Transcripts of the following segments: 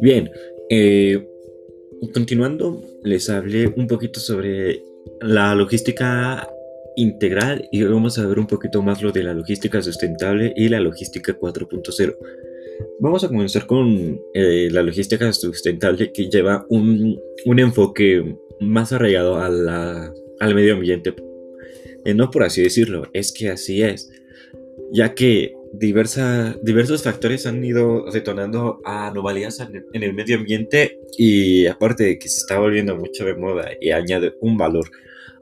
Bien, eh, continuando, les hablé un poquito sobre la logística integral y hoy vamos a ver un poquito más lo de la logística sustentable y la logística 4.0. Vamos a comenzar con eh, la logística sustentable que lleva un, enfoque más arraigado al medio ambiente. Eh, no por así decirlo, es que así es, ya que diversa, diversos factores han ido detonando anomalías en el medio ambiente y aparte de que se está volviendo mucho de moda y añade un valor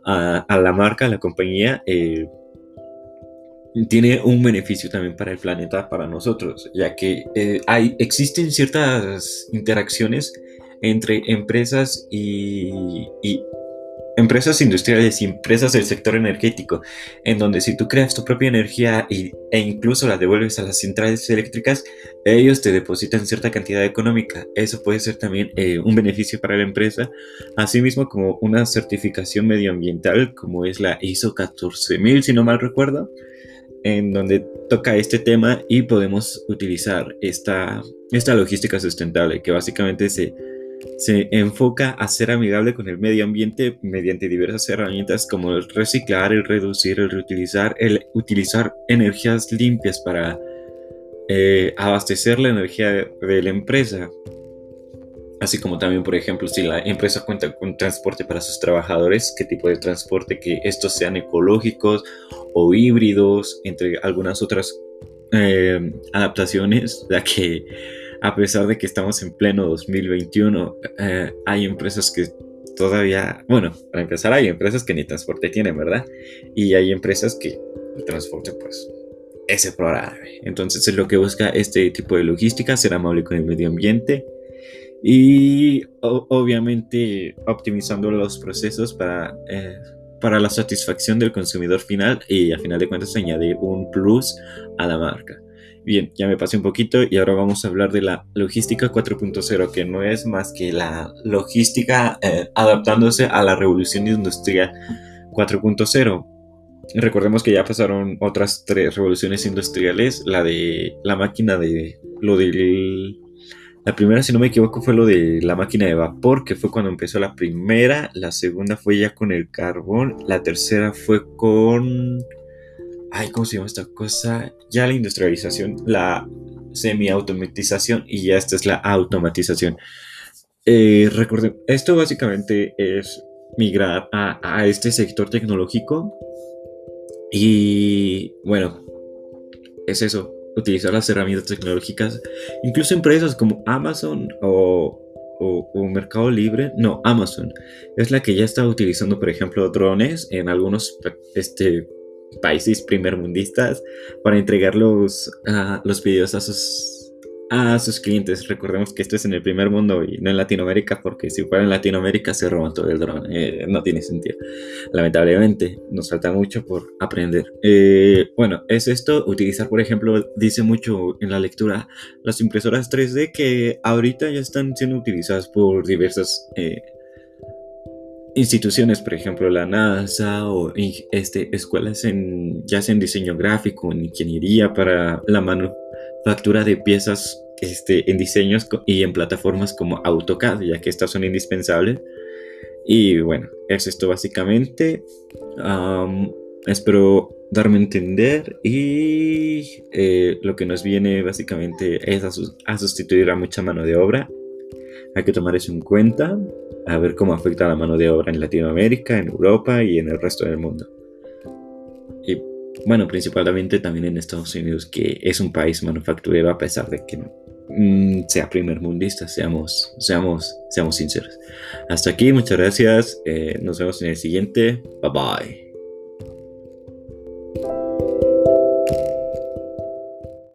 a, la marca, a la compañía, eh, tiene un beneficio también para el planeta, para nosotros, ya que eh, hay, existen ciertas interacciones entre empresas y, empresas industriales y empresas del sector energético, en donde si tú creas tu propia energía e incluso la devuelves a las centrales eléctricas, ellos te depositan cierta cantidad económica. Eso puede ser también eh, un beneficio para la empresa, asimismo como una certificación medioambiental como es la ISO 14000, si no mal recuerdo, en donde toca este tema y podemos utilizar esta, esta logística sustentable que básicamente se se enfoca a ser amigable con el medio ambiente mediante diversas herramientas como el reciclar, el reducir, el reutilizar, el utilizar energías limpias para eh, abastecer la energía de, la empresa. Así como también, por ejemplo, si la empresa cuenta con transporte para sus trabajadores, qué tipo de transporte, que estos sean ecológicos o híbridos, entre algunas otras eh, adaptaciones, ya que a pesar de que estamos en pleno 2021, eh, hay empresas que todavía, bueno, para empezar hay empresas que ni transporte tienen, ¿verdad? Y hay empresas que el transporte pues es explorable. Entonces es lo que busca este tipo de logística, ser amable con el medio ambiente y obviamente optimizando los procesos para, eh, para la satisfacción del consumidor final y a final de cuentas añadir un plus a la marca. Bien, ya me pasé un poquito y ahora vamos a hablar de la logística 4.0, que no es más que la logística eh, adaptándose a la revolución industrial 4.0. Recordemos que ya pasaron otras tres revoluciones industriales, la de la máquina de lo del la primera, si no me equivoco, fue lo de la máquina de vapor, que fue cuando empezó la primera. La segunda fue ya con el carbón. La tercera fue con ay, ¿cómo se llama esta cosa? Ya la industrialización, la semi-automatización y ya esta es la automatización. Eh, recuerden, esto básicamente es migrar a, este sector tecnológico y bueno, es eso, utilizar las herramientas tecnológicas, incluso empresas como Amazon o, o, Mercado Libre, no, Amazon, es la que ya está utilizando, por ejemplo, drones en algunos este, países primermundistas para entregar los, uh, los videos a sus, a sus clientes. Recordemos que esto es en el primer mundo y no en Latinoamérica, porque si fuera en Latinoamérica se roban todo el dron. Eh, no tiene sentido. Lamentablemente, nos falta mucho por aprender. Eh, bueno, es esto. Utilizar, por ejemplo, dice mucho en la lectura las impresoras 3D que ahorita ya están siendo utilizadas por diversas eh, instituciones, por ejemplo, la NASA o este, escuelas en, ya sea en diseño gráfico, en ingeniería para la manufactura de piezas este, en diseños y en plataformas como AutoCAD, ya que estas son indispensables. Y bueno, es esto básicamente. espero darme a entender y eh, lo que nos viene básicamente es a sustituir a mucha mano de obra hay que tomar eso en cuenta, a ver cómo afecta la mano de obra en Latinoamérica, en Europa y en el resto del mundo. Y bueno, principalmente también en Estados Unidos, que es un país manufacturero a pesar de que mm, sea primer mundista, seamos, seamos, seamos sinceros. Hasta aquí, muchas gracias, eh, nos vemos en el siguiente, bye bye.